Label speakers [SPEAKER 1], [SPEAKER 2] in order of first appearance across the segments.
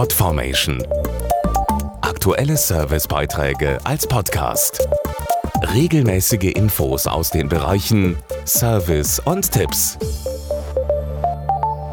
[SPEAKER 1] Podformation. Aktuelle Servicebeiträge als Podcast. Regelmäßige Infos aus den Bereichen Service und Tipps.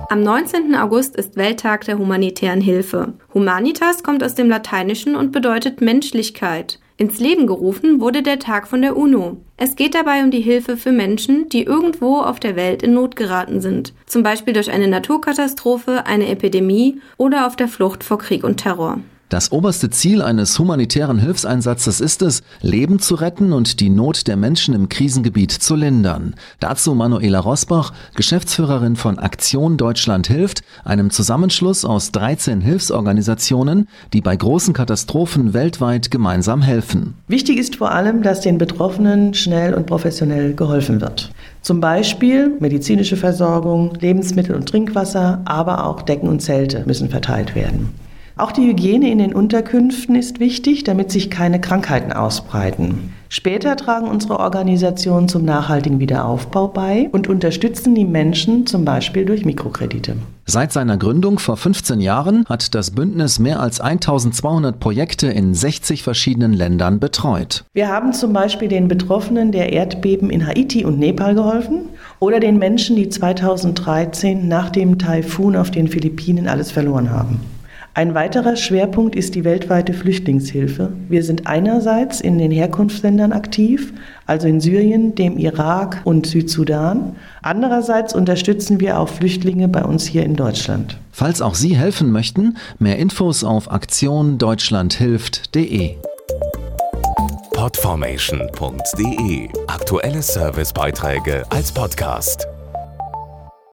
[SPEAKER 2] Am 19. August ist Welttag der humanitären Hilfe. Humanitas kommt aus dem Lateinischen und bedeutet Menschlichkeit. Ins Leben gerufen wurde der Tag von der UNO. Es geht dabei um die Hilfe für Menschen, die irgendwo auf der Welt in Not geraten sind, zum Beispiel durch eine Naturkatastrophe, eine Epidemie oder auf der Flucht vor Krieg und Terror.
[SPEAKER 3] Das oberste Ziel eines humanitären Hilfseinsatzes ist es, Leben zu retten und die Not der Menschen im Krisengebiet zu lindern. Dazu Manuela Rosbach, Geschäftsführerin von Aktion Deutschland hilft, einem Zusammenschluss aus 13 Hilfsorganisationen, die bei großen Katastrophen weltweit gemeinsam helfen.
[SPEAKER 4] Wichtig ist vor allem, dass den Betroffenen schnell und professionell geholfen wird. Zum Beispiel medizinische Versorgung, Lebensmittel und Trinkwasser, aber auch Decken und Zelte müssen verteilt werden. Auch die Hygiene in den Unterkünften ist wichtig, damit sich keine Krankheiten ausbreiten. Später tragen unsere Organisationen zum nachhaltigen Wiederaufbau bei und unterstützen die Menschen zum Beispiel durch Mikrokredite.
[SPEAKER 3] Seit seiner Gründung vor 15 Jahren hat das Bündnis mehr als 1200 Projekte in 60 verschiedenen Ländern betreut.
[SPEAKER 4] Wir haben zum Beispiel den Betroffenen der Erdbeben in Haiti und Nepal geholfen oder den Menschen, die 2013 nach dem Taifun auf den Philippinen alles verloren haben. Ein weiterer Schwerpunkt ist die weltweite Flüchtlingshilfe. Wir sind einerseits in den Herkunftsländern aktiv, also in Syrien, dem Irak und Südsudan. Andererseits unterstützen wir auch Flüchtlinge bei uns hier in Deutschland.
[SPEAKER 3] Falls auch Sie helfen möchten, mehr Infos auf aktiondeutschlandhilft.de.
[SPEAKER 1] Podformation.de Aktuelle Servicebeiträge als Podcast.